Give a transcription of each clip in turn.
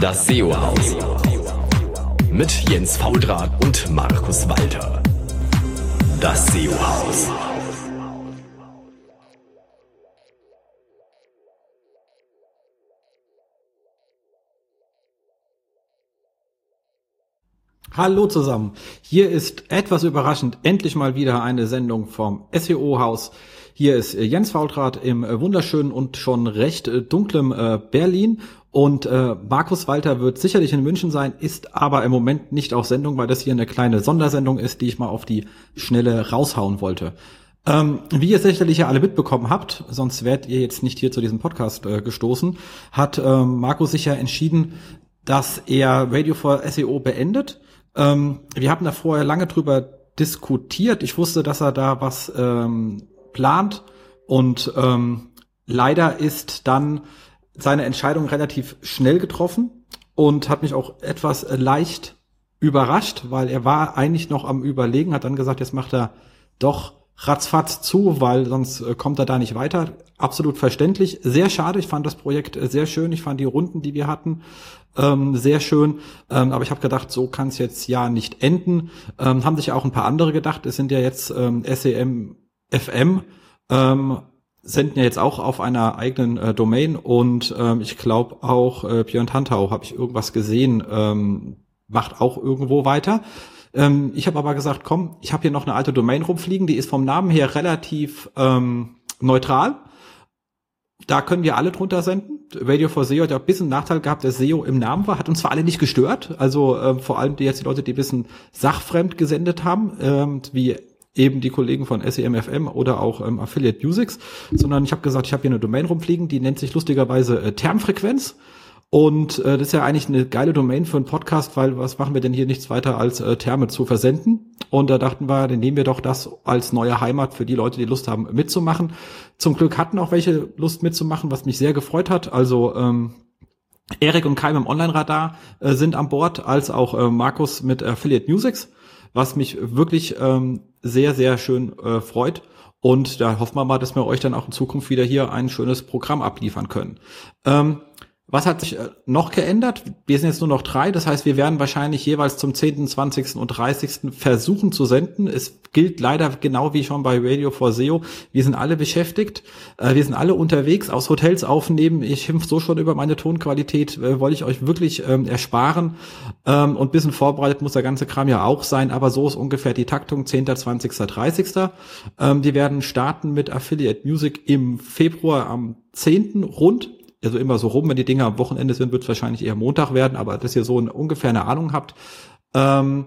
Das SEO-Haus. Mit Jens Faudrat und Markus Walter. Das SEO-Haus. Hallo zusammen. Hier ist etwas überraschend endlich mal wieder eine Sendung vom SEO-Haus. Hier ist Jens Faultrat im wunderschönen und schon recht dunklem äh, Berlin und äh, Markus Walter wird sicherlich in München sein, ist aber im Moment nicht auf Sendung, weil das hier eine kleine Sondersendung ist, die ich mal auf die Schnelle raushauen wollte. Ähm, wie ihr sicherlich ja alle mitbekommen habt, sonst wärt ihr jetzt nicht hier zu diesem Podcast äh, gestoßen, hat äh, Markus sich ja entschieden, dass er Radio for SEO beendet ähm, wir haben da vorher lange drüber diskutiert. Ich wusste, dass er da was ähm, plant und ähm, leider ist dann seine Entscheidung relativ schnell getroffen und hat mich auch etwas leicht überrascht, weil er war eigentlich noch am Überlegen, hat dann gesagt, jetzt macht er doch ratzfatz zu, weil sonst äh, kommt er da nicht weiter. Absolut verständlich. Sehr schade. Ich fand das Projekt äh, sehr schön. Ich fand die Runden, die wir hatten, ähm, sehr schön. Ähm, aber ich habe gedacht, so kann es jetzt ja nicht enden. Ähm, haben sich ja auch ein paar andere gedacht. Es sind ja jetzt ähm, SEM, FM, ähm, senden ja jetzt auch auf einer eigenen äh, Domain und ähm, ich glaube auch äh, Björn Tantau habe ich irgendwas gesehen, ähm, macht auch irgendwo weiter. Ähm, ich habe aber gesagt, komm, ich habe hier noch eine alte Domain rumfliegen, die ist vom Namen her relativ ähm, neutral. Da können wir alle drunter senden. Radio for SEO hat ja ein bisschen Nachteil gehabt, dass SEO im Namen war, hat uns zwar alle nicht gestört, also ähm, vor allem die jetzt die Leute, die ein bisschen sachfremd gesendet haben, ähm, wie eben die Kollegen von SEMFM oder auch ähm, Affiliate Musics, sondern ich habe gesagt, ich habe hier eine Domain rumfliegen, die nennt sich lustigerweise äh, Termfrequenz und äh, das ist ja eigentlich eine geile Domain für einen Podcast, weil was machen wir denn hier nichts weiter als äh, Therme zu versenden? Und da dachten wir, dann nehmen wir doch das als neue Heimat für die Leute, die Lust haben mitzumachen. Zum Glück hatten auch welche Lust mitzumachen, was mich sehr gefreut hat. Also ähm, Erik und Keim im Online-Radar äh, sind an Bord, als auch äh, Markus mit Affiliate Musics, was mich wirklich ähm, sehr, sehr schön äh, freut. Und da hoffen wir mal, dass wir euch dann auch in Zukunft wieder hier ein schönes Programm abliefern können. Ähm, was hat sich äh, noch geändert? Wir sind jetzt nur noch drei, das heißt, wir werden wahrscheinlich jeweils zum 10., 20. und 30. versuchen zu senden. Es gilt leider genau wie schon bei Radio for SEO. Wir sind alle beschäftigt, äh, wir sind alle unterwegs, aus Hotels aufnehmen. Ich schimpf so schon über meine Tonqualität, äh, wollte ich euch wirklich ähm, ersparen. Ähm, und bisschen vorbereitet muss der ganze Kram ja auch sein, aber so ist ungefähr die Taktung 10., 20., 30. Ähm, die werden starten mit Affiliate Music im Februar am 10. rund also immer so rum, wenn die Dinge am Wochenende sind, wird es wahrscheinlich eher Montag werden, aber dass ihr so eine, ungefähr eine Ahnung habt. Ähm,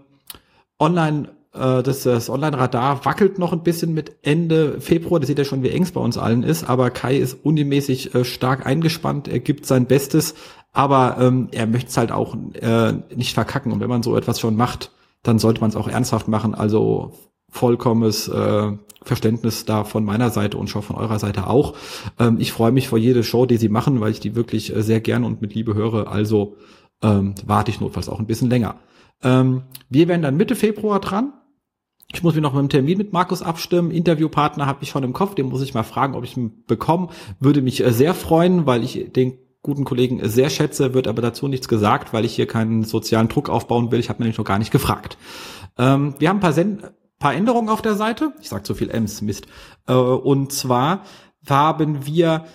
online, äh, das, das Online-Radar wackelt noch ein bisschen mit Ende Februar. Das sieht ja schon, wie eng es bei uns allen ist, aber Kai ist unimäßig äh, stark eingespannt, er gibt sein Bestes, aber ähm, er möchte es halt auch äh, nicht verkacken. Und wenn man so etwas schon macht, dann sollte man es auch ernsthaft machen. Also vollkommenes äh, Verständnis da von meiner Seite und schon von eurer Seite auch. Ähm, ich freue mich vor jede Show, die sie machen, weil ich die wirklich äh, sehr gern und mit Liebe höre. Also ähm, warte ich notfalls auch ein bisschen länger. Ähm, wir werden dann Mitte Februar dran. Ich muss mich noch mit dem Termin mit Markus abstimmen. Interviewpartner habe ich schon im Kopf, den muss ich mal fragen, ob ich ihn bekomme. Würde mich äh, sehr freuen, weil ich den guten Kollegen sehr schätze, wird aber dazu nichts gesagt, weil ich hier keinen sozialen Druck aufbauen will. Ich habe nämlich noch gar nicht gefragt. Ähm, wir haben ein paar Send paar Änderungen auf der Seite. Ich sag zu viel M's, Mist. Äh, und zwar haben wir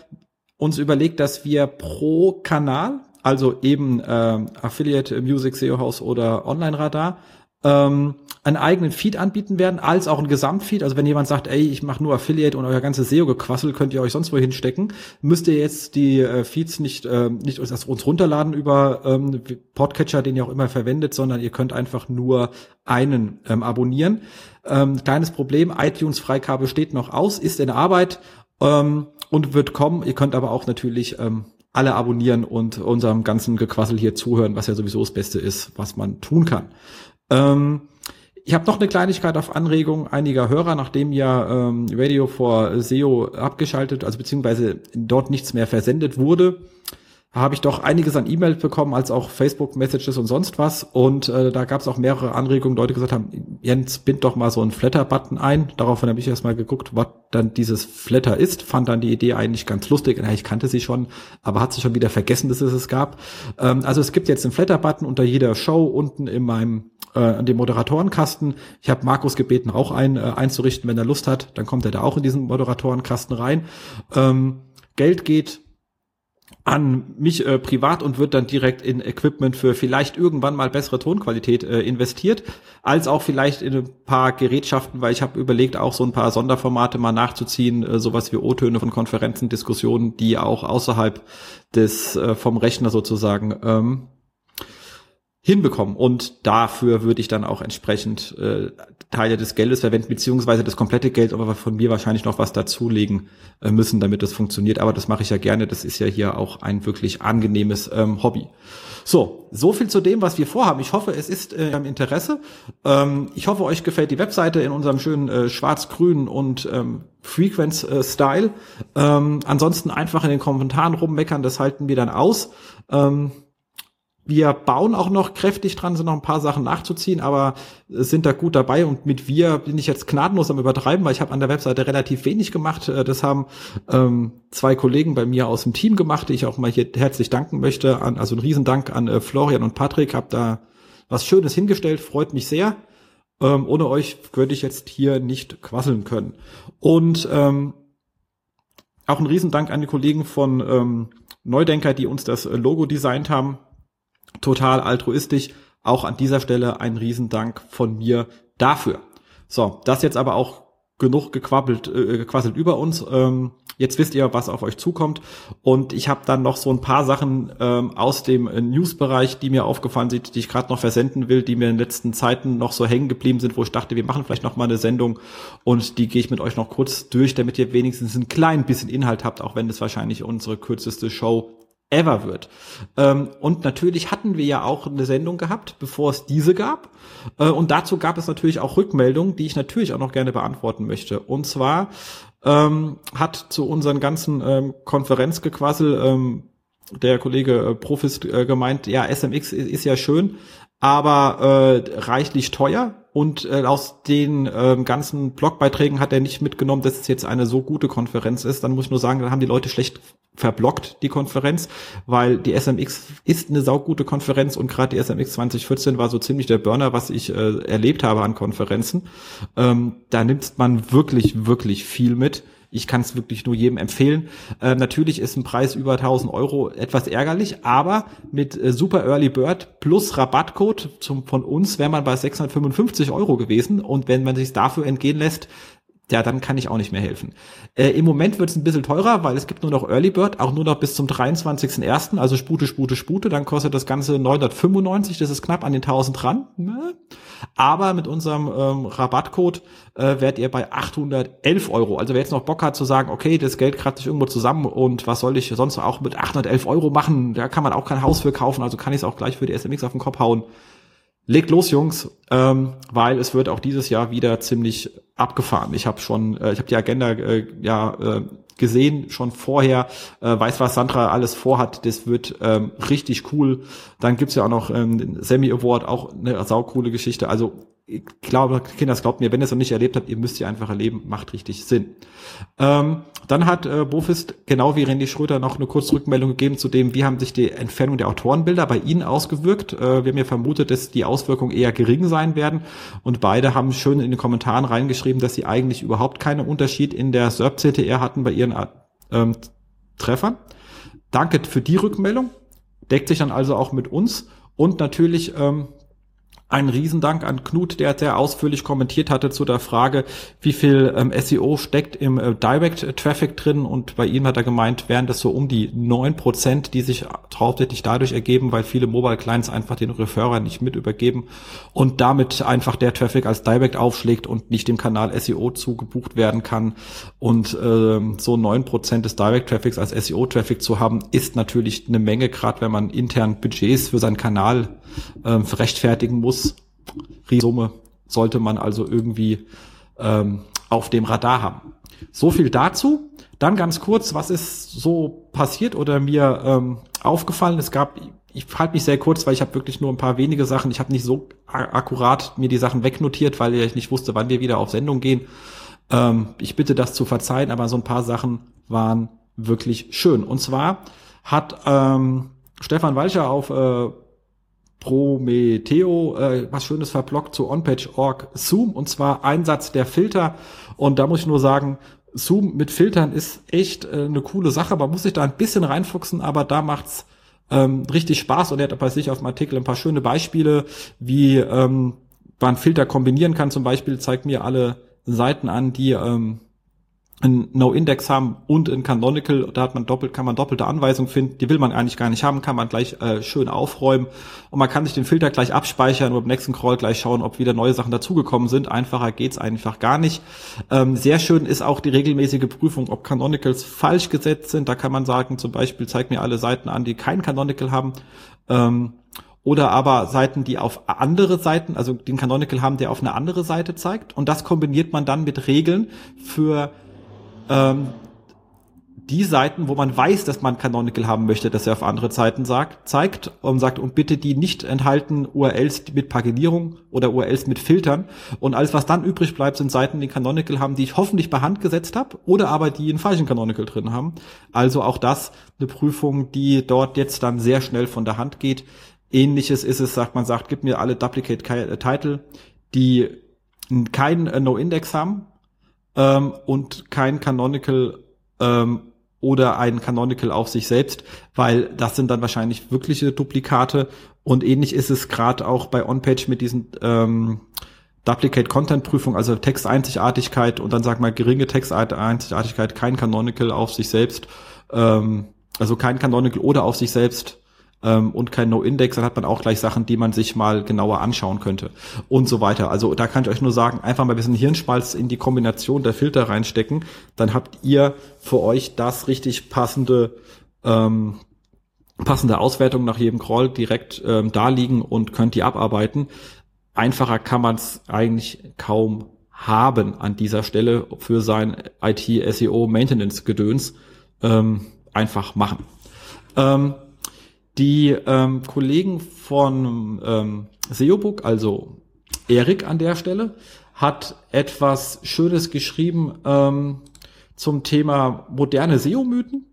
uns überlegt, dass wir pro Kanal, also eben äh, Affiliate Music SEO House oder Online Radar, ähm, einen eigenen Feed anbieten werden, als auch ein Gesamtfeed. Also wenn jemand sagt, ey, ich mache nur Affiliate und euer ganzes SEO-Gequassel könnt ihr euch sonst wo hinstecken, müsst ihr jetzt die äh, Feeds nicht, äh, nicht uns, uns runterladen über ähm, Podcatcher, den ihr auch immer verwendet, sondern ihr könnt einfach nur einen ähm, abonnieren. Ähm, kleines Problem, iTunes Freigabe steht noch aus, ist in Arbeit ähm, und wird kommen. Ihr könnt aber auch natürlich ähm, alle abonnieren und unserem ganzen Gequassel hier zuhören, was ja sowieso das Beste ist, was man tun kann. Ähm, ich habe noch eine Kleinigkeit auf Anregung einiger Hörer, nachdem ja ähm, Radio for SEO abgeschaltet, also beziehungsweise dort nichts mehr versendet wurde, habe ich doch einiges an E-Mails bekommen, als auch Facebook-Messages und sonst was. Und äh, da gab es auch mehrere Anregungen, Leute gesagt haben, Jens, bind doch mal so einen Flatter-Button ein. Daraufhin habe ich erstmal geguckt, was dann dieses Flatter ist. Fand dann die Idee eigentlich ganz lustig. Na, ich kannte sie schon, aber hat sich schon wieder vergessen, dass es es gab. Ähm, also es gibt jetzt einen Flatter-Button unter jeder Show unten in meinem äh, an dem Moderatorenkasten. Ich habe Markus gebeten, auch einen äh, einzurichten, wenn er Lust hat. Dann kommt er da auch in diesen Moderatorenkasten rein. Ähm, Geld geht an mich äh, privat und wird dann direkt in Equipment für vielleicht irgendwann mal bessere Tonqualität äh, investiert, als auch vielleicht in ein paar Gerätschaften, weil ich habe überlegt, auch so ein paar Sonderformate mal nachzuziehen, äh, sowas wie O-Töne von Konferenzen, Diskussionen, die auch außerhalb des äh, vom Rechner sozusagen ähm, hinbekommen. Und dafür würde ich dann auch entsprechend äh, Teile des Geldes verwenden, beziehungsweise das komplette Geld, aber von mir wahrscheinlich noch was dazulegen äh, müssen, damit das funktioniert. Aber das mache ich ja gerne. Das ist ja hier auch ein wirklich angenehmes ähm, Hobby. So, so viel zu dem, was wir vorhaben. Ich hoffe, es ist äh, im Interesse. Ähm, ich hoffe, euch gefällt die Webseite in unserem schönen äh, schwarz-grün und ähm, Frequenz-Style. Äh, ähm, ansonsten einfach in den Kommentaren rummeckern, das halten wir dann aus. Ähm, wir bauen auch noch kräftig dran, sind noch ein paar Sachen nachzuziehen, aber sind da gut dabei und mit wir bin ich jetzt gnadenlos am übertreiben, weil ich habe an der Webseite relativ wenig gemacht. Äh, das haben ähm, zwei Kollegen bei mir aus dem Team gemacht, die ich auch mal hier herzlich danken möchte. An, also ein Riesendank an äh, Florian und Patrick, habe da was Schönes hingestellt, freut mich sehr. Ähm, ohne euch würde ich jetzt hier nicht quasseln können. Und ähm, auch ein Riesendank an die Kollegen von ähm, Neudenker, die uns das äh, Logo designt haben total altruistisch. Auch an dieser Stelle ein Riesendank von mir dafür. So, das jetzt aber auch genug gequabbelt, äh, gequasselt über uns. Ähm, jetzt wisst ihr, was auf euch zukommt. Und ich habe dann noch so ein paar Sachen ähm, aus dem äh, News-Bereich, die mir aufgefallen sind, die ich gerade noch versenden will, die mir in den letzten Zeiten noch so hängen geblieben sind, wo ich dachte, wir machen vielleicht noch mal eine Sendung und die gehe ich mit euch noch kurz durch, damit ihr wenigstens ein klein bisschen Inhalt habt, auch wenn es wahrscheinlich unsere kürzeste Show ever wird. Ähm, und natürlich hatten wir ja auch eine Sendung gehabt, bevor es diese gab. Äh, und dazu gab es natürlich auch Rückmeldungen, die ich natürlich auch noch gerne beantworten möchte. Und zwar ähm, hat zu unseren ganzen ähm, Konferenzgequassel ähm, der Kollege äh, Profis äh, gemeint, ja, SMX ist, ist ja schön, aber äh, reichlich teuer. Und äh, aus den äh, ganzen Blogbeiträgen hat er nicht mitgenommen, dass es jetzt eine so gute Konferenz ist. Dann muss ich nur sagen, dann haben die Leute schlecht verblockt, die Konferenz, weil die SMX ist eine saugute Konferenz und gerade die SMX 2014 war so ziemlich der Burner, was ich äh, erlebt habe an Konferenzen. Ähm, da nimmt man wirklich, wirklich viel mit. Ich kann es wirklich nur jedem empfehlen. Äh, natürlich ist ein Preis über 1000 Euro etwas ärgerlich, aber mit äh, Super Early Bird plus Rabattcode zum, von uns wäre man bei 655 Euro gewesen. Und wenn man sich dafür entgehen lässt, ja, dann kann ich auch nicht mehr helfen. Äh, Im Moment wird es ein bisschen teurer, weil es gibt nur noch Early Bird, auch nur noch bis zum 23.01., also Spute, Spute, Spute, dann kostet das Ganze 995, das ist knapp an den 1000 dran. Ne? Aber mit unserem ähm, Rabattcode äh, werdet ihr bei 811 Euro. Also wer jetzt noch Bock hat zu sagen, okay, das Geld kratzt sich irgendwo zusammen und was soll ich sonst auch mit 811 Euro machen, da kann man auch kein Haus für kaufen, also kann ich es auch gleich für die SMX auf den Kopf hauen. Legt los, Jungs, ähm, weil es wird auch dieses Jahr wieder ziemlich abgefahren. Ich habe schon, äh, ich habe die Agenda äh, ja äh, gesehen schon vorher, äh, weiß was Sandra alles vorhat. Das wird ähm, richtig cool. Dann gibt's ja auch noch ähm, den Semi Award, auch eine saukoole Geschichte. Also ich glaube, Kinder, glaubt mir, wenn ihr es noch nicht erlebt habt, ihr müsst ihr einfach erleben, macht richtig Sinn. Ähm, dann hat äh, Bofist, genau wie Randy Schröder, noch eine kurze Rückmeldung gegeben zu dem, wie haben sich die Entfernung der Autorenbilder bei Ihnen ausgewirkt. Äh, wir haben ja vermutet, dass die Auswirkungen eher gering sein werden. Und beide haben schön in den Kommentaren reingeschrieben, dass sie eigentlich überhaupt keinen Unterschied in der SERP-CTR hatten bei ihren ähm, Treffern. Danke für die Rückmeldung. Deckt sich dann also auch mit uns. Und natürlich ähm, ein Riesendank an Knut, der sehr ausführlich kommentiert hatte zu der Frage, wie viel ähm, SEO steckt im äh, Direct Traffic drin. Und bei ihm hat er gemeint, wären das so um die neun Prozent, die sich hauptsächlich dadurch ergeben, weil viele Mobile Clients einfach den Referrer nicht mit übergeben und damit einfach der Traffic als Direct aufschlägt und nicht dem Kanal SEO zugebucht werden kann. Und äh, so neun Prozent des Direct Traffics als SEO Traffic zu haben, ist natürlich eine Menge, gerade wenn man intern Budgets für seinen Kanal äh, rechtfertigen muss Riesensumme sollte man also irgendwie ähm, auf dem Radar haben. So viel dazu. Dann ganz kurz, was ist so passiert oder mir ähm, aufgefallen. Es gab, ich halte mich sehr kurz, weil ich habe wirklich nur ein paar wenige Sachen. Ich habe nicht so akkurat mir die Sachen wegnotiert, weil ich nicht wusste, wann wir wieder auf Sendung gehen. Ähm, ich bitte das zu verzeihen, aber so ein paar Sachen waren wirklich schön. Und zwar hat ähm, Stefan Walcher auf äh, Prometheo äh, was Schönes verblockt zu OnPage.org Zoom und zwar Einsatz der Filter. Und da muss ich nur sagen, Zoom mit Filtern ist echt äh, eine coole Sache. Man muss sich da ein bisschen reinfuchsen, aber da macht's ähm, richtig Spaß und er hat bei sich auf dem Artikel ein paar schöne Beispiele, wie ähm, man Filter kombinieren kann. Zum Beispiel zeigt mir alle Seiten an, die ähm, ein No-Index haben und ein Canonical, da hat man doppelt, kann man doppelte Anweisungen finden, die will man eigentlich gar nicht haben, kann man gleich äh, schön aufräumen und man kann sich den Filter gleich abspeichern und beim nächsten Crawl gleich schauen, ob wieder neue Sachen dazugekommen sind. Einfacher geht's einfach gar nicht. Ähm, sehr schön ist auch die regelmäßige Prüfung, ob Canonicals falsch gesetzt sind. Da kann man sagen, zum Beispiel zeig mir alle Seiten an, die kein Canonical haben. Ähm, oder aber Seiten, die auf andere Seiten, also den Canonical haben, der auf eine andere Seite zeigt. Und das kombiniert man dann mit Regeln für ähm, die Seiten, wo man weiß, dass man Canonical haben möchte, dass er auf andere Seiten sagt, zeigt und sagt, und bitte die nicht enthalten URLs mit Paginierung oder URLs mit Filtern. Und alles, was dann übrig bleibt, sind Seiten, die Canonical haben, die ich hoffentlich bei Hand gesetzt habe oder aber die einen falschen Canonical drin haben. Also auch das eine Prüfung, die dort jetzt dann sehr schnell von der Hand geht. Ähnliches ist es, sagt man, sagt, gib mir alle Duplicate äh, Title, die keinen äh, No-Index haben, ähm, und kein Canonical ähm, oder ein Canonical auf sich selbst, weil das sind dann wahrscheinlich wirkliche Duplikate. Und ähnlich ist es gerade auch bei OnPage mit diesen ähm, Duplicate Content Prüfung, also Texteinzigartigkeit und dann sag mal geringe Texteinzigartigkeit, kein Canonical auf sich selbst, ähm, also kein Canonical oder auf sich selbst ähm, und kein No-Index, dann hat man auch gleich Sachen, die man sich mal genauer anschauen könnte und so weiter. Also da kann ich euch nur sagen, einfach mal ein bisschen Hirnspalz in die Kombination der Filter reinstecken, dann habt ihr für euch das richtig passende ähm, passende Auswertung nach jedem Crawl direkt ähm, da liegen und könnt die abarbeiten. Einfacher kann man es eigentlich kaum haben an dieser Stelle für sein IT, SEO, Maintenance-Gedöns ähm, einfach machen. Ähm, die ähm, Kollegen von ähm, SEObook, also Erik an der Stelle, hat etwas Schönes geschrieben ähm, zum Thema moderne SEO-Mythen.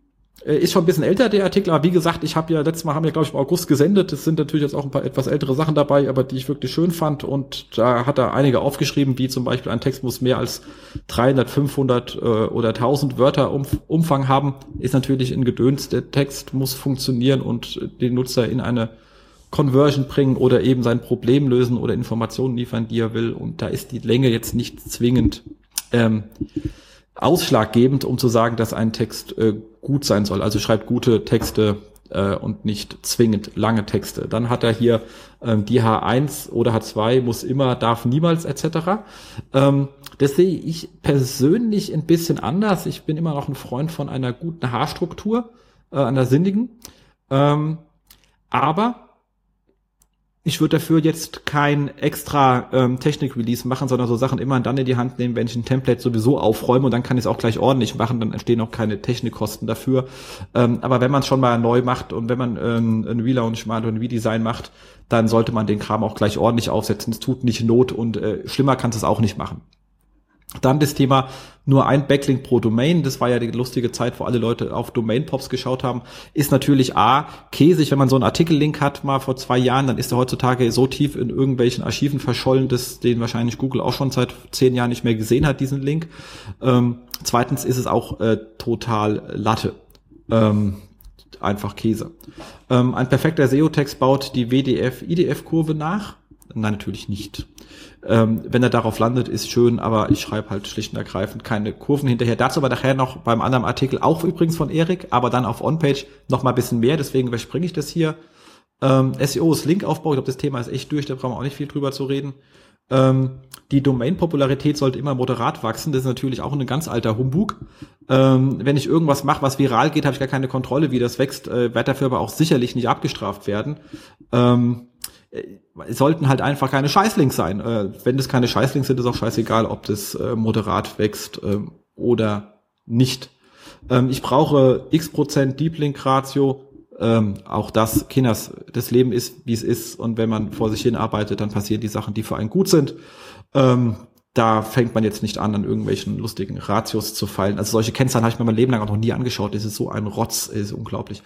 Äh, ist schon ein bisschen älter, der Artikel, aber wie gesagt, ich habe ja letztes Mal haben wir, glaube ich, im August gesendet. Es sind natürlich jetzt auch ein paar etwas ältere Sachen dabei, aber die ich wirklich schön fand. Und da hat er einige aufgeschrieben, wie zum Beispiel ein Text muss mehr als 300, 500 äh, oder 1000 Wörter um, Umfang haben. Ist natürlich ein Gedöns. Der Text muss funktionieren und den Nutzer in eine Conversion bringen oder eben sein Problem lösen oder Informationen liefern, die er will. Und da ist die Länge jetzt nicht zwingend ähm, ausschlaggebend, um zu sagen, dass ein Text äh, gut sein soll. Also schreibt gute Texte äh, und nicht zwingend lange Texte. Dann hat er hier ähm, die H1 oder H2 muss immer, darf niemals etc. Ähm, das sehe ich persönlich ein bisschen anders. Ich bin immer noch ein Freund von einer guten Haarstruktur, äh, einer sinnigen. Ähm, aber ich würde dafür jetzt kein extra ähm, Technik-Release machen, sondern so Sachen immer dann in die Hand nehmen, wenn ich ein Template sowieso aufräume und dann kann ich es auch gleich ordentlich machen, dann entstehen auch keine Technikkosten dafür. Ähm, aber wenn man es schon mal neu macht und wenn man ähm, ein Relaunch macht und ein Redesign macht, dann sollte man den Kram auch gleich ordentlich aufsetzen. Es tut nicht Not und äh, schlimmer kannst es auch nicht machen. Dann das Thema nur ein Backlink pro Domain. Das war ja die lustige Zeit, wo alle Leute auf Domain-Pops geschaut haben. Ist natürlich A, käsig, wenn man so einen Artikellink hat, mal vor zwei Jahren, dann ist er heutzutage so tief in irgendwelchen Archiven verschollen, dass den wahrscheinlich Google auch schon seit zehn Jahren nicht mehr gesehen hat, diesen Link. Ähm, zweitens ist es auch äh, total Latte. Ähm, einfach Käse. Ähm, ein perfekter SEO-Text baut die WDF-IDF-Kurve nach. Nein, natürlich nicht. Ähm, wenn er darauf landet, ist schön, aber ich schreibe halt schlicht und ergreifend keine Kurven hinterher. Dazu aber nachher noch beim anderen Artikel, auch übrigens von Erik, aber dann auf OnPage noch mal ein bisschen mehr, deswegen überspringe ich das hier. Ähm, SEO ist Linkaufbau, ich glaube, das Thema ist echt durch, da brauchen wir auch nicht viel drüber zu reden. Ähm, die Domain-Popularität sollte immer moderat wachsen, das ist natürlich auch ein ganz alter Humbug. Ähm, wenn ich irgendwas mache, was viral geht, habe ich gar keine Kontrolle, wie das wächst, äh, werde dafür aber auch sicherlich nicht abgestraft werden. Ähm, äh, sollten halt einfach keine Scheißlinks sein. Äh, wenn das keine Scheißlinks sind, ist auch scheißegal, ob das äh, moderat wächst äh, oder nicht. Ähm, ich brauche x Prozent Deep Link Ratio Ähm, auch das, Kinders, das Leben ist, wie es ist. Und wenn man vor sich hin arbeitet, dann passieren die Sachen, die für einen gut sind. Ähm, da fängt man jetzt nicht an, an irgendwelchen lustigen Ratios zu fallen. Also solche Kennzahlen habe ich mir mein Leben lang auch noch nie angeschaut. Das ist so ein Rotz, das ist unglaublich.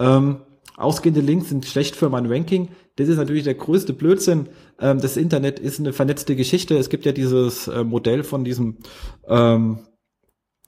Ähm, ausgehende Links sind schlecht für mein Ranking. Das ist natürlich der größte Blödsinn. Ähm, das Internet ist eine vernetzte Geschichte. Es gibt ja dieses äh, Modell von diesem, ähm,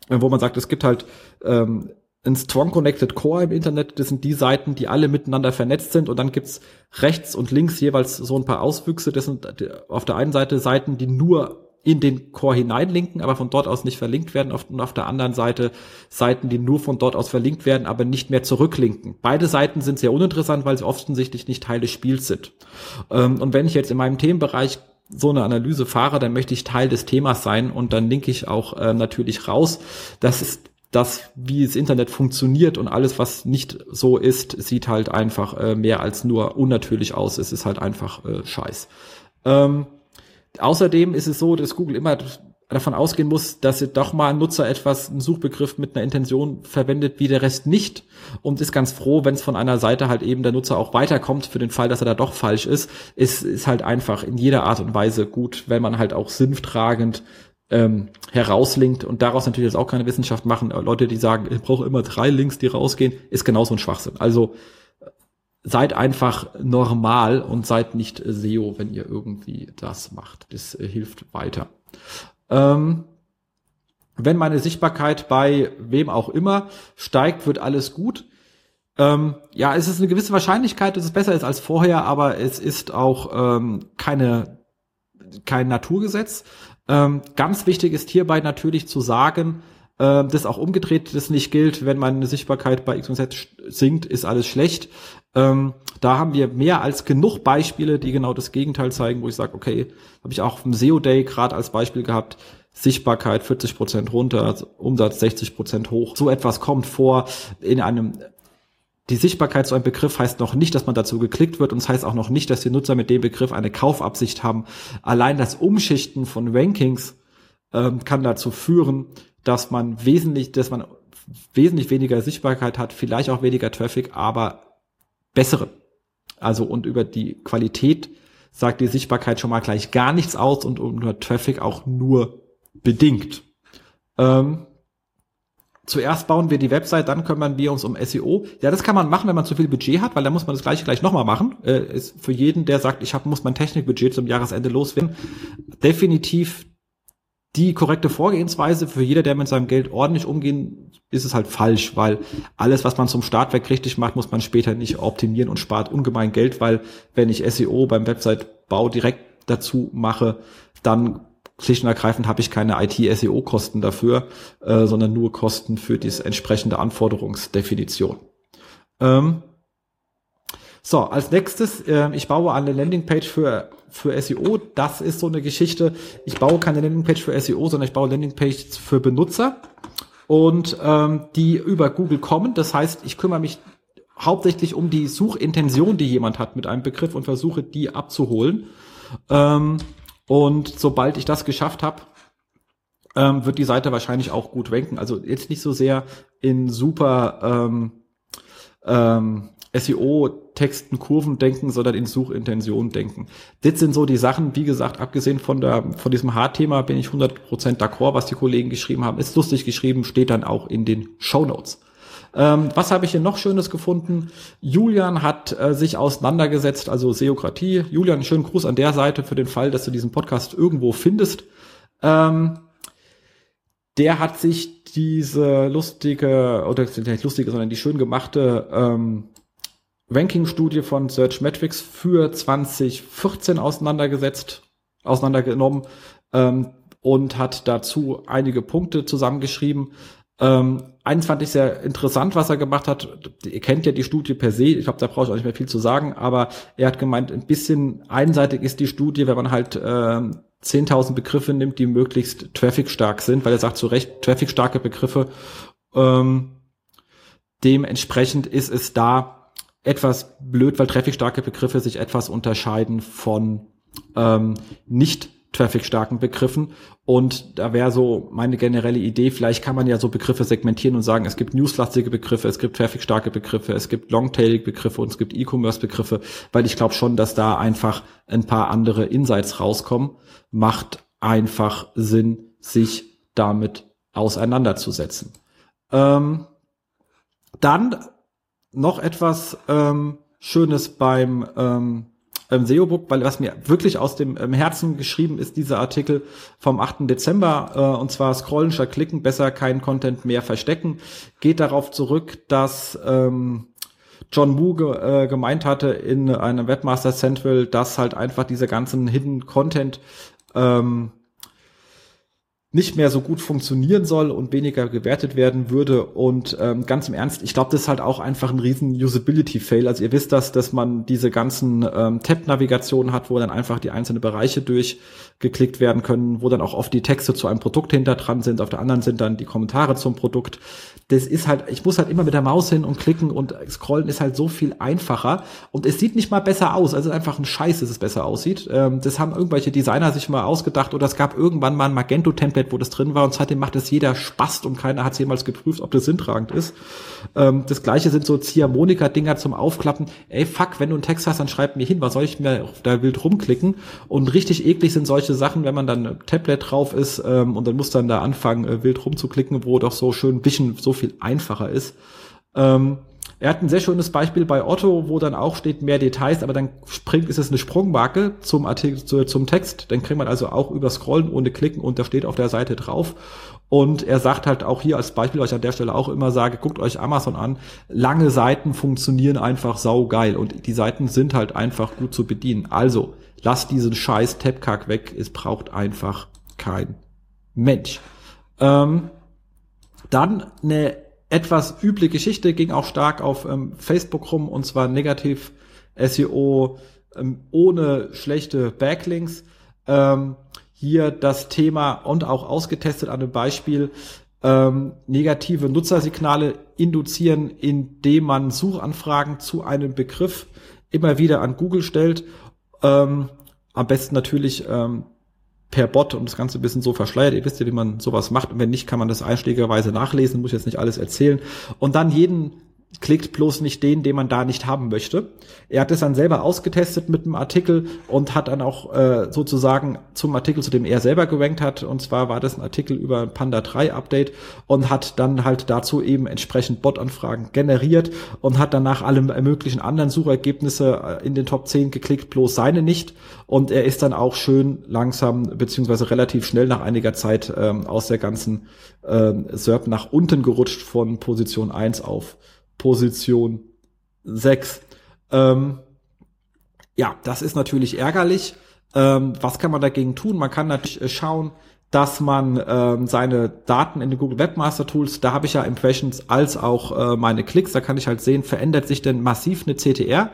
wo man sagt, es gibt halt ähm, ein Strong Connected Core im Internet. Das sind die Seiten, die alle miteinander vernetzt sind. Und dann gibt's rechts und links jeweils so ein paar Auswüchse. Das sind auf der einen Seite Seiten, die nur in den Core hineinlinken, aber von dort aus nicht verlinkt werden. Und auf der anderen Seite Seiten, die nur von dort aus verlinkt werden, aber nicht mehr zurücklinken. Beide Seiten sind sehr uninteressant, weil sie offensichtlich nicht Teil des Spiels sind. Ähm, und wenn ich jetzt in meinem Themenbereich so eine Analyse fahre, dann möchte ich Teil des Themas sein und dann linke ich auch äh, natürlich raus. Das ist das, wie das Internet funktioniert und alles, was nicht so ist, sieht halt einfach äh, mehr als nur unnatürlich aus. Es ist halt einfach äh, Scheiß. Ähm, Außerdem ist es so, dass Google immer davon ausgehen muss, dass doch mal ein Nutzer etwas, einen Suchbegriff mit einer Intention verwendet, wie der Rest nicht und ist ganz froh, wenn es von einer Seite halt eben der Nutzer auch weiterkommt für den Fall, dass er da doch falsch ist. Es ist halt einfach in jeder Art und Weise gut, wenn man halt auch sinntragend ähm, herauslinkt und daraus natürlich jetzt auch keine Wissenschaft machen. Leute, die sagen, ich brauche immer drei Links, die rausgehen, ist genauso ein Schwachsinn. Also seid einfach normal und seid nicht SEO, wenn ihr irgendwie das macht. Das äh, hilft weiter. Ähm, wenn meine Sichtbarkeit bei wem auch immer steigt, wird alles gut. Ähm, ja, es ist eine gewisse Wahrscheinlichkeit, dass es besser ist als vorher, aber es ist auch ähm, keine kein Naturgesetz. Ähm, ganz wichtig ist hierbei natürlich zu sagen, äh, das auch umgedreht das nicht gilt, wenn meine Sichtbarkeit bei X und Z sinkt, ist alles schlecht. Ähm, da haben wir mehr als genug Beispiele, die genau das Gegenteil zeigen, wo ich sage, okay, habe ich auch im SEO Day gerade als Beispiel gehabt, Sichtbarkeit 40 Prozent runter, also Umsatz 60 Prozent hoch. So etwas kommt vor in einem die Sichtbarkeit zu einem Begriff heißt noch nicht, dass man dazu geklickt wird und es das heißt auch noch nicht, dass die Nutzer mit dem Begriff eine Kaufabsicht haben. Allein das Umschichten von Rankings ähm, kann dazu führen, dass man wesentlich, dass man wesentlich weniger Sichtbarkeit hat, vielleicht auch weniger Traffic, aber bessere. Also und über die Qualität sagt die Sichtbarkeit schon mal gleich gar nichts aus und über Traffic auch nur bedingt. Ähm, zuerst bauen wir die Website, dann kümmern wir uns um SEO. Ja, das kann man machen, wenn man zu viel Budget hat, weil dann muss man das gleiche gleich nochmal machen. Äh, ist für jeden, der sagt, ich hab, muss mein Technikbudget zum Jahresende loswerden, definitiv die korrekte Vorgehensweise für jeder, der mit seinem Geld ordentlich umgehen, ist es halt falsch, weil alles, was man zum Startwerk richtig macht, muss man später nicht optimieren und spart ungemein Geld, weil wenn ich SEO beim Website-Bau direkt dazu mache, dann schlicht und ergreifend habe ich keine IT-SEO-Kosten dafür, äh, sondern nur Kosten für diese entsprechende Anforderungsdefinition. Ähm, so, als nächstes, äh, ich baue eine Landingpage für, für SEO. Das ist so eine Geschichte. Ich baue keine Landingpage für SEO, sondern ich baue Landingpages für Benutzer und ähm, die über Google kommen. Das heißt, ich kümmere mich hauptsächlich um die Suchintention, die jemand hat mit einem Begriff und versuche, die abzuholen. Ähm, und sobald ich das geschafft habe, ähm, wird die Seite wahrscheinlich auch gut ranken. Also jetzt nicht so sehr in super ähm, ähm, SEO-Texten, Kurven denken, sondern in Suchintention denken. Das sind so die Sachen, wie gesagt, abgesehen von der, von diesem Hardthema bin ich 100% d'accord, was die Kollegen geschrieben haben. Ist lustig geschrieben, steht dann auch in den Show Notes. Ähm, was habe ich hier noch Schönes gefunden? Julian hat äh, sich auseinandergesetzt, also Seokratie. Julian, schönen Gruß an der Seite für den Fall, dass du diesen Podcast irgendwo findest. Ähm, der hat sich diese lustige, oder nicht lustige, sondern die schön gemachte ähm, Ranking-Studie von Search Metrics für 2014 auseinandergesetzt, auseinandergenommen ähm, und hat dazu einige Punkte zusammengeschrieben. Ähm, eins fand ich sehr interessant, was er gemacht hat. Ihr kennt ja die Studie per se. Ich glaube, da brauche ich auch nicht mehr viel zu sagen. Aber er hat gemeint, ein bisschen einseitig ist die Studie, wenn man halt ähm, 10.000 Begriffe nimmt, die möglichst traffic-stark sind, weil er sagt zu Recht, traffic-starke Begriffe. Ähm, dementsprechend ist es da etwas blöd, weil traffic-starke Begriffe sich etwas unterscheiden von ähm, nicht traffic-starken Begriffen. Und da wäre so meine generelle Idee, vielleicht kann man ja so Begriffe segmentieren und sagen, es gibt newslastige Begriffe, es gibt traffic-starke Begriffe, es gibt longtailig Begriffe und es gibt E-Commerce-Begriffe, weil ich glaube schon, dass da einfach ein paar andere Insights rauskommen. Macht einfach Sinn, sich damit auseinanderzusetzen. Ähm, dann noch etwas ähm, Schönes beim ähm, ähm, SEO-Book, weil was mir wirklich aus dem Herzen geschrieben ist, dieser Artikel vom 8. Dezember, äh, und zwar scrollen statt klicken, besser keinen Content mehr verstecken, geht darauf zurück, dass ähm, John Moo ge äh, gemeint hatte in einem Webmaster Central, dass halt einfach diese ganzen Hidden Content ähm, nicht mehr so gut funktionieren soll und weniger gewertet werden würde. Und ähm, ganz im Ernst, ich glaube, das ist halt auch einfach ein riesen Usability-Fail. Also ihr wisst das, dass man diese ganzen ähm, Tab-Navigationen hat, wo dann einfach die einzelnen Bereiche durchgeklickt werden können, wo dann auch oft die Texte zu einem Produkt hinter dran sind. Auf der anderen sind dann die Kommentare zum Produkt das ist halt, ich muss halt immer mit der Maus hin und klicken und scrollen ist halt so viel einfacher und es sieht nicht mal besser aus. Also einfach ein Scheiß, dass es besser aussieht. Ähm, das haben irgendwelche Designer sich mal ausgedacht oder es gab irgendwann mal ein Magento-Template, wo das drin war und seitdem macht es jeder Spaß und keiner hat es jemals geprüft, ob das sinntragend ist. Ähm, das gleiche sind so Ziehharmonika-Dinger zum Aufklappen. Ey, fuck, wenn du einen Text hast, dann schreib mir hin, was soll ich mir da wild rumklicken? Und richtig eklig sind solche Sachen, wenn man dann ein Tablet drauf ist ähm, und dann muss dann da anfangen, äh, wild rumzuklicken, wo doch so schön ein bisschen so viel einfacher ist. Ähm, er hat ein sehr schönes Beispiel bei Otto, wo dann auch steht mehr Details, aber dann springt, ist es eine Sprungmarke zum Artikel, zu, zum Text. Dann kriegt man also auch über Scrollen ohne Klicken und da steht auf der Seite drauf. Und er sagt halt auch hier als Beispiel, euch an der Stelle auch immer sage, guckt euch Amazon an. Lange Seiten funktionieren einfach saugeil und die Seiten sind halt einfach gut zu bedienen. Also, lasst diesen scheiß Tabkack weg. Es braucht einfach kein Mensch. Ähm, dann eine etwas üble Geschichte, ging auch stark auf ähm, Facebook rum und zwar negativ SEO ähm, ohne schlechte Backlinks. Ähm, hier das Thema und auch ausgetestet an einem Beispiel ähm, negative Nutzersignale induzieren, indem man Suchanfragen zu einem Begriff immer wieder an Google stellt. Ähm, am besten natürlich ähm, per Bot und das Ganze ein bisschen so verschleiert. Ihr wisst ja, wie man sowas macht. Und wenn nicht, kann man das einschlägerweise nachlesen, muss jetzt nicht alles erzählen. Und dann jeden klickt bloß nicht den, den man da nicht haben möchte. Er hat es dann selber ausgetestet mit einem Artikel und hat dann auch äh, sozusagen zum Artikel, zu dem er selber gerankt hat, und zwar war das ein Artikel über Panda 3 Update und hat dann halt dazu eben entsprechend Bot-Anfragen generiert und hat danach alle möglichen anderen Suchergebnisse äh, in den Top 10 geklickt, bloß seine nicht. Und er ist dann auch schön langsam beziehungsweise relativ schnell nach einiger Zeit ähm, aus der ganzen ähm, SERP nach unten gerutscht von Position 1 auf Position 6. Ähm, ja, das ist natürlich ärgerlich. Ähm, was kann man dagegen tun? Man kann natürlich äh, schauen, dass man ähm, seine Daten in den Google Webmaster Tools, da habe ich ja Impressions als auch äh, meine Klicks, da kann ich halt sehen, verändert sich denn massiv eine CTR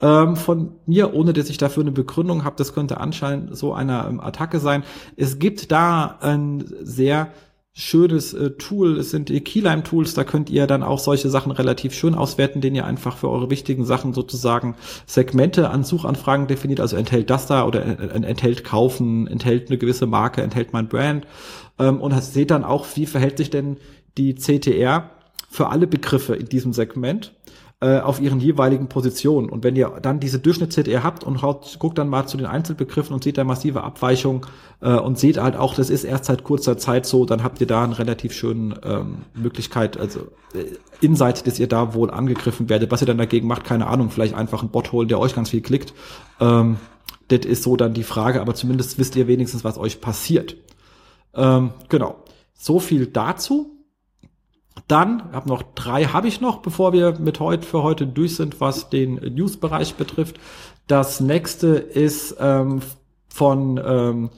ähm, von mir, ohne dass ich dafür eine Begründung habe. Das könnte anscheinend so eine ähm, Attacke sein. Es gibt da ein sehr schönes äh, Tool. Es sind die Keylime-Tools, da könnt ihr dann auch solche Sachen relativ schön auswerten, den ihr einfach für eure wichtigen Sachen sozusagen Segmente an Suchanfragen definiert. Also enthält das da oder enthält kaufen, enthält eine gewisse Marke, enthält mein Brand. Ähm, und seht dann auch, wie verhält sich denn die CTR für alle Begriffe in diesem Segment äh, auf ihren jeweiligen Positionen. Und wenn ihr dann diese Durchschnitts-CTR habt und haut, guckt dann mal zu den Einzelbegriffen und seht da massive Abweichung äh, und seht halt auch, das ist erst seit kurzer Zeit so, dann habt ihr da eine relativ schöne ähm, Möglichkeit, also äh, Insight, dass ihr da wohl angegriffen werdet. Was ihr dann dagegen macht, keine Ahnung, vielleicht einfach einen Bot holen, der euch ganz viel klickt. Ähm, das ist so dann die Frage, aber zumindest wisst ihr wenigstens, was euch passiert. Ähm, genau. So viel dazu. Dann, hab noch drei habe ich noch, bevor wir mit heute für heute durch sind, was den News-Bereich betrifft. Das nächste ist ähm, von ähm,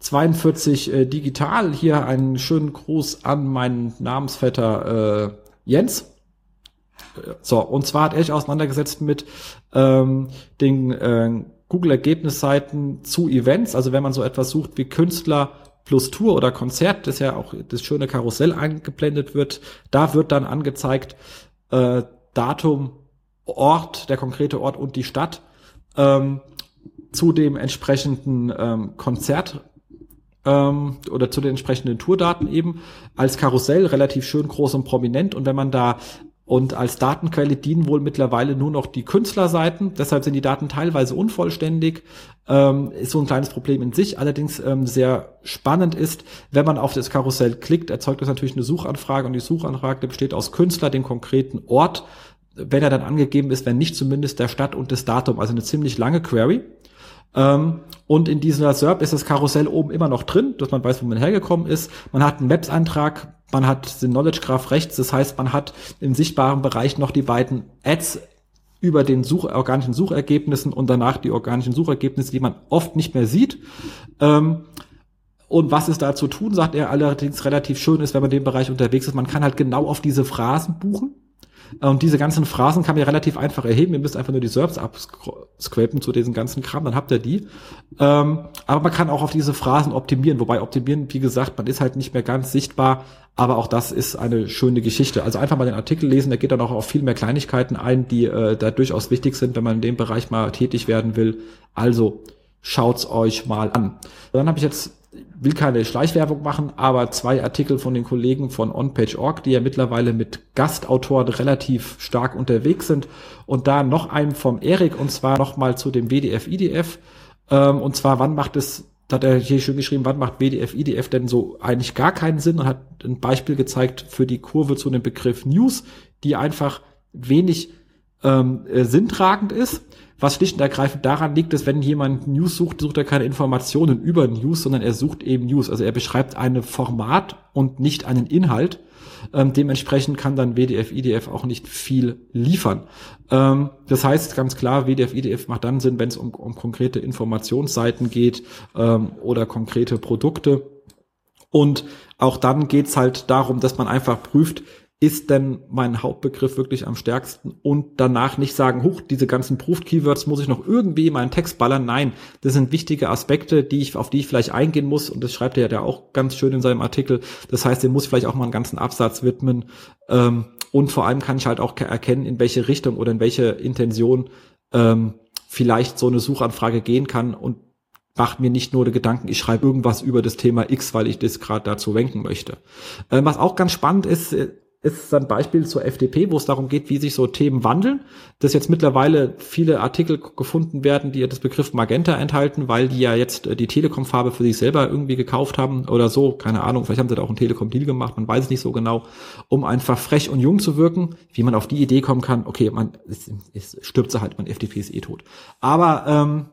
42 äh, Digital. Hier einen schönen Gruß an meinen Namensvetter äh, Jens. So, und zwar hat er sich auseinandergesetzt mit ähm, den äh, Google-Ergebnisseiten zu Events. Also wenn man so etwas sucht wie Künstler plus Tour oder Konzert, das ja auch das schöne Karussell eingeblendet wird, da wird dann angezeigt äh, Datum, Ort, der konkrete Ort und die Stadt. Ähm, zu dem entsprechenden ähm, Konzert ähm, oder zu den entsprechenden Tourdaten eben als Karussell relativ schön groß und prominent und wenn man da und als Datenquelle dienen wohl mittlerweile nur noch die Künstlerseiten. Deshalb sind die Daten teilweise unvollständig. Ähm, ist so ein kleines Problem in sich. Allerdings ähm, sehr spannend ist, wenn man auf das Karussell klickt, erzeugt das natürlich eine Suchanfrage und die Suchanfrage besteht aus Künstler, dem konkreten Ort, wenn er dann angegeben ist, wenn nicht zumindest der Stadt und das Datum. Also eine ziemlich lange Query. Ähm, und in dieser SERP ist das Karussell oben immer noch drin, dass man weiß, wo man hergekommen ist. Man hat einen Maps-Eintrag, man hat den Knowledge Graph rechts, das heißt, man hat im sichtbaren Bereich noch die beiden Ads über den Such organischen Suchergebnissen und danach die organischen Suchergebnisse, die man oft nicht mehr sieht. Ähm, und was ist da zu tun, sagt er allerdings relativ schön ist, wenn man in dem Bereich unterwegs ist. Man kann halt genau auf diese Phrasen buchen. Und diese ganzen Phrasen kann man ja relativ einfach erheben. Ihr müsst einfach nur die Serbs abscrapen zu diesen ganzen Kram, dann habt ihr die. Ähm, aber man kann auch auf diese Phrasen optimieren. Wobei optimieren, wie gesagt, man ist halt nicht mehr ganz sichtbar. Aber auch das ist eine schöne Geschichte. Also einfach mal den Artikel lesen, der geht dann auch auf viel mehr Kleinigkeiten ein, die äh, da durchaus wichtig sind, wenn man in dem Bereich mal tätig werden will. Also schaut's euch mal an. Dann habe ich jetzt will keine Schleichwerbung machen, aber zwei Artikel von den Kollegen von OnPage.org, die ja mittlerweile mit Gastautoren relativ stark unterwegs sind. Und da noch einen vom Erik, und zwar nochmal zu dem WDF-IDF. Ähm, und zwar, wann macht es, hat er hier schön geschrieben, wann macht WDF-IDF denn so eigentlich gar keinen Sinn und hat ein Beispiel gezeigt für die Kurve zu dem Begriff News, die einfach wenig ähm, äh, sinntragend ist was schlicht und ergreifend daran liegt, dass wenn jemand News sucht, sucht er keine Informationen über News, sondern er sucht eben News. Also er beschreibt ein Format und nicht einen Inhalt. Ähm, dementsprechend kann dann WDF, IDF auch nicht viel liefern. Ähm, das heißt ganz klar, WDF, IDF macht dann Sinn, wenn es um, um konkrete Informationsseiten geht ähm, oder konkrete Produkte. Und auch dann geht's halt darum, dass man einfach prüft, ist denn mein Hauptbegriff wirklich am stärksten und danach nicht sagen, huch, diese ganzen Proof Keywords muss ich noch irgendwie in meinen Text ballern. Nein, das sind wichtige Aspekte, die ich, auf die ich vielleicht eingehen muss und das schreibt er ja auch ganz schön in seinem Artikel. Das heißt, den muss ich vielleicht auch mal einen ganzen Absatz widmen ähm, und vor allem kann ich halt auch erkennen, in welche Richtung oder in welche Intention ähm, vielleicht so eine Suchanfrage gehen kann und macht mir nicht nur die Gedanken, ich schreibe irgendwas über das Thema X, weil ich das gerade dazu wenken möchte. Ähm, was auch ganz spannend ist, äh, ist ein Beispiel zur FDP, wo es darum geht, wie sich so Themen wandeln, dass jetzt mittlerweile viele Artikel gefunden werden, die das Begriff Magenta enthalten, weil die ja jetzt äh, die Telekom-Farbe für sich selber irgendwie gekauft haben oder so, keine Ahnung, vielleicht haben sie da auch einen Telekom-Deal gemacht, man weiß es nicht so genau, um einfach frech und jung zu wirken, wie man auf die Idee kommen kann, okay, man es, es stirbt sie halt, man FDP ist eh tot. Aber ähm,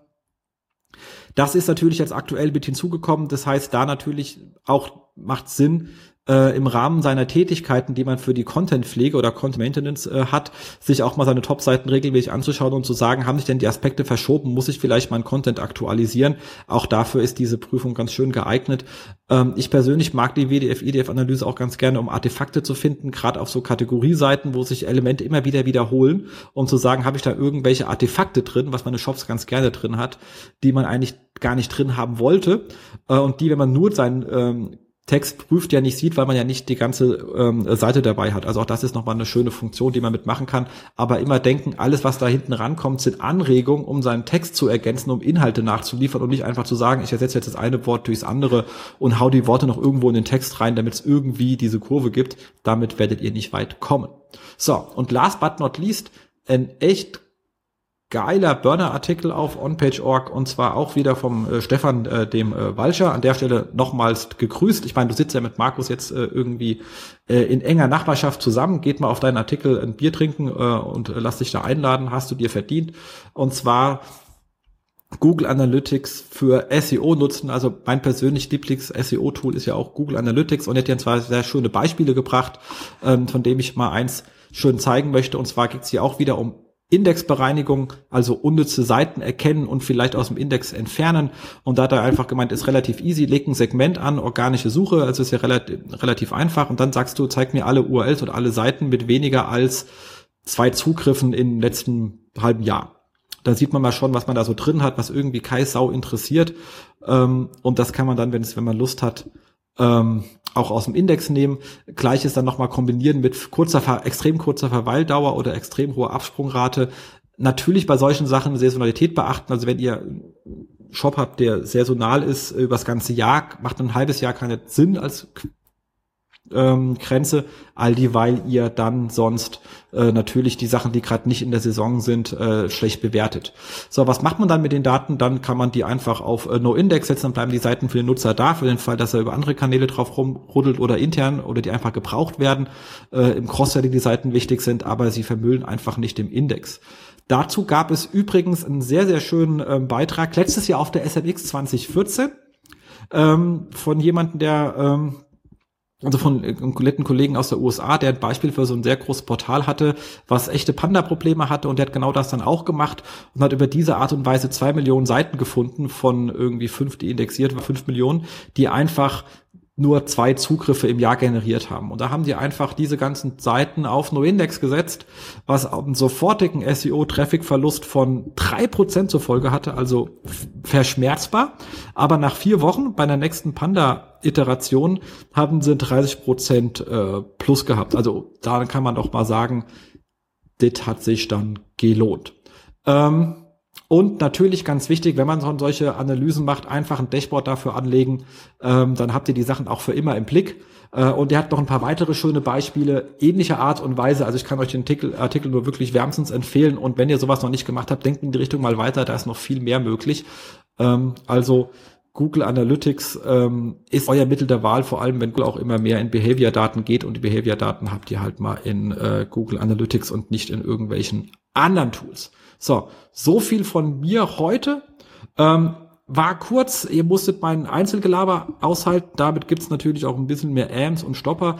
das ist natürlich jetzt aktuell mit hinzugekommen. Das heißt, da natürlich auch macht Sinn, äh, im Rahmen seiner Tätigkeiten, die man für die Content-Pflege oder Content-Maintenance äh, hat, sich auch mal seine Top-Seiten regelmäßig anzuschauen und zu sagen, haben sich denn die Aspekte verschoben, muss ich vielleicht meinen Content aktualisieren? Auch dafür ist diese Prüfung ganz schön geeignet. Ähm, ich persönlich mag die WDF-IDF-Analyse auch ganz gerne, um Artefakte zu finden, gerade auf so Kategorieseiten, wo sich Elemente immer wieder wiederholen, um zu sagen, habe ich da irgendwelche Artefakte drin, was meine Shops ganz gerne drin hat, die man eigentlich gar nicht drin haben wollte äh, und die, wenn man nur sein ähm, Text prüft ja nicht sieht, weil man ja nicht die ganze ähm, Seite dabei hat. Also auch das ist nochmal eine schöne Funktion, die man mitmachen kann. Aber immer denken, alles, was da hinten rankommt, sind Anregungen, um seinen Text zu ergänzen, um Inhalte nachzuliefern und nicht einfach zu sagen, ich ersetze jetzt das eine Wort durchs andere und hau die Worte noch irgendwo in den Text rein, damit es irgendwie diese Kurve gibt. Damit werdet ihr nicht weit kommen. So, und last but not least, ein echt geiler Burner-Artikel auf OnPage.org und zwar auch wieder vom äh, Stefan, äh, dem äh, Walcher. An der Stelle nochmals gegrüßt. Ich meine, du sitzt ja mit Markus jetzt äh, irgendwie äh, in enger Nachbarschaft zusammen. Geht mal auf deinen Artikel ein Bier trinken äh, und äh, lass dich da einladen. Hast du dir verdient. Und zwar Google Analytics für SEO nutzen. Also mein persönlich Lieblings-SEO-Tool ist ja auch Google Analytics und er hat ja zwei sehr schöne Beispiele gebracht, ähm, von dem ich mal eins schön zeigen möchte. Und zwar geht es hier auch wieder um Indexbereinigung, also unnütze Seiten erkennen und vielleicht aus dem Index entfernen. Und da hat er einfach gemeint, ist relativ easy, leg ein Segment an, organische Suche, also ist ja relativ, relativ einfach. Und dann sagst du, zeig mir alle URLs und alle Seiten mit weniger als zwei Zugriffen im letzten halben Jahr. Da sieht man mal schon, was man da so drin hat, was irgendwie Kai Sau interessiert. Ähm, und das kann man dann, wenn es, wenn man Lust hat, ähm, auch aus dem Index nehmen. Gleiches dann nochmal kombinieren mit kurzer, extrem kurzer Verweildauer oder extrem hoher Absprungrate. Natürlich bei solchen Sachen Saisonalität beachten. Also wenn ihr Shop habt, der saisonal ist, über das ganze Jahr, macht ein halbes Jahr keinen Sinn als ähm, Grenze, all dieweil ihr dann sonst äh, natürlich die Sachen, die gerade nicht in der Saison sind, äh, schlecht bewertet. So, was macht man dann mit den Daten? Dann kann man die einfach auf äh, No-Index setzen, dann bleiben die Seiten für den Nutzer da, für den Fall, dass er über andere Kanäle drauf rumruddelt oder intern oder die einfach gebraucht werden. Äh, Im Cross-Selling die Seiten wichtig sind, aber sie vermüllen einfach nicht im Index. Dazu gab es übrigens einen sehr, sehr schönen äh, Beitrag letztes Jahr auf der SMX 2014 ähm, von jemandem, der ähm, also von netten Kollegen aus der USA, der ein Beispiel für so ein sehr großes Portal hatte, was echte Panda-Probleme hatte und der hat genau das dann auch gemacht und hat über diese Art und Weise zwei Millionen Seiten gefunden von irgendwie fünf, die indexiert war, fünf Millionen, die einfach nur zwei Zugriffe im Jahr generiert haben. Und da haben die einfach diese ganzen Seiten auf NoIndex gesetzt, was einen sofortigen SEO-Traffic-Verlust von drei Prozent zur Folge hatte, also verschmerzbar. Aber nach vier Wochen bei der nächsten Panda-Iteration haben sie 30 Prozent äh, plus gehabt. Also da kann man doch mal sagen, das hat sich dann gelohnt. Ähm, und natürlich ganz wichtig, wenn man solche Analysen macht, einfach ein Dashboard dafür anlegen, ähm, dann habt ihr die Sachen auch für immer im Blick. Äh, und er hat noch ein paar weitere schöne Beispiele ähnlicher Art und Weise. Also ich kann euch den Artikel, Artikel nur wirklich wärmstens empfehlen. Und wenn ihr sowas noch nicht gemacht habt, denkt in die Richtung mal weiter, da ist noch viel mehr möglich. Ähm, also Google Analytics ähm, ist euer Mittel der Wahl, vor allem wenn Google auch immer mehr in Behavior-Daten geht und die Behavior-Daten habt ihr halt mal in äh, Google Analytics und nicht in irgendwelchen anderen Tools. So, so viel von mir heute. Ähm, war kurz, ihr musstet meinen Einzelgelaber aushalten. Damit gibt's natürlich auch ein bisschen mehr Ams und Stopper.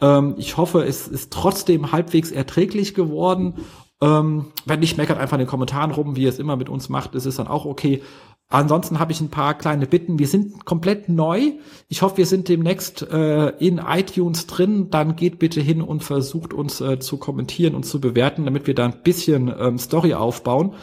Ähm, ich hoffe, es ist trotzdem halbwegs erträglich geworden. Ähm, wenn nicht, meckert einfach in den Kommentaren rum, wie ihr es immer mit uns macht. Es ist dann auch okay. Ansonsten habe ich ein paar kleine Bitten. Wir sind komplett neu. Ich hoffe, wir sind demnächst äh, in iTunes drin. Dann geht bitte hin und versucht uns äh, zu kommentieren und zu bewerten, damit wir da ein bisschen ähm, Story aufbauen.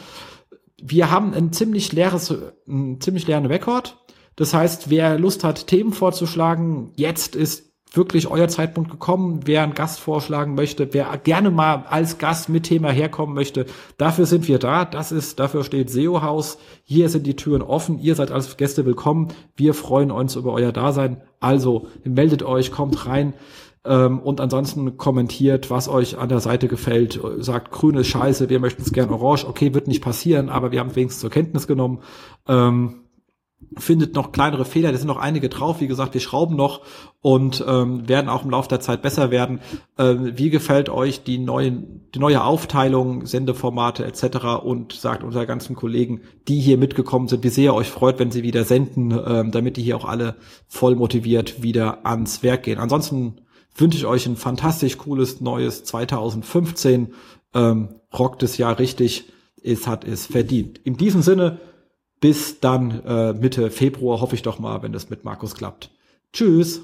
Wir haben ein ziemlich leeres, einen ziemlich leeren Rekord. Das heißt, wer Lust hat, Themen vorzuschlagen, jetzt ist wirklich euer Zeitpunkt gekommen. Wer einen Gast vorschlagen möchte, wer gerne mal als Gast mit Thema herkommen möchte, dafür sind wir da. Das ist, dafür steht SEO Haus. Hier sind die Türen offen. Ihr seid als Gäste willkommen. Wir freuen uns über euer Dasein. Also meldet euch, kommt rein. Ähm, und ansonsten kommentiert, was euch an der Seite gefällt. Sagt, grün ist scheiße, wir möchten es gern orange. Okay, wird nicht passieren, aber wir haben wenigstens zur Kenntnis genommen. Ähm, findet noch kleinere Fehler, da sind noch einige drauf. Wie gesagt, wir schrauben noch und ähm, werden auch im Laufe der Zeit besser werden. Ähm, wie gefällt euch die neuen, die neue Aufteilung, Sendeformate etc. und sagt unser ganzen Kollegen, die hier mitgekommen sind, wie sehr euch freut, wenn sie wieder senden, ähm, damit die hier auch alle voll motiviert wieder ans Werk gehen. Ansonsten wünsche ich euch ein fantastisch cooles neues 2015. Ähm, rockt es ja richtig. Es hat es verdient. In diesem Sinne bis dann äh, Mitte Februar hoffe ich doch mal, wenn das mit Markus klappt. Tschüss.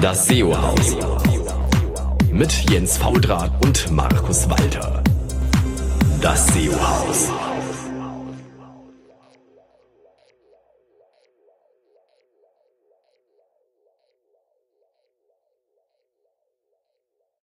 Das SEO-Haus mit Jens Faudrat und Markus Walter. Das SEO-Haus.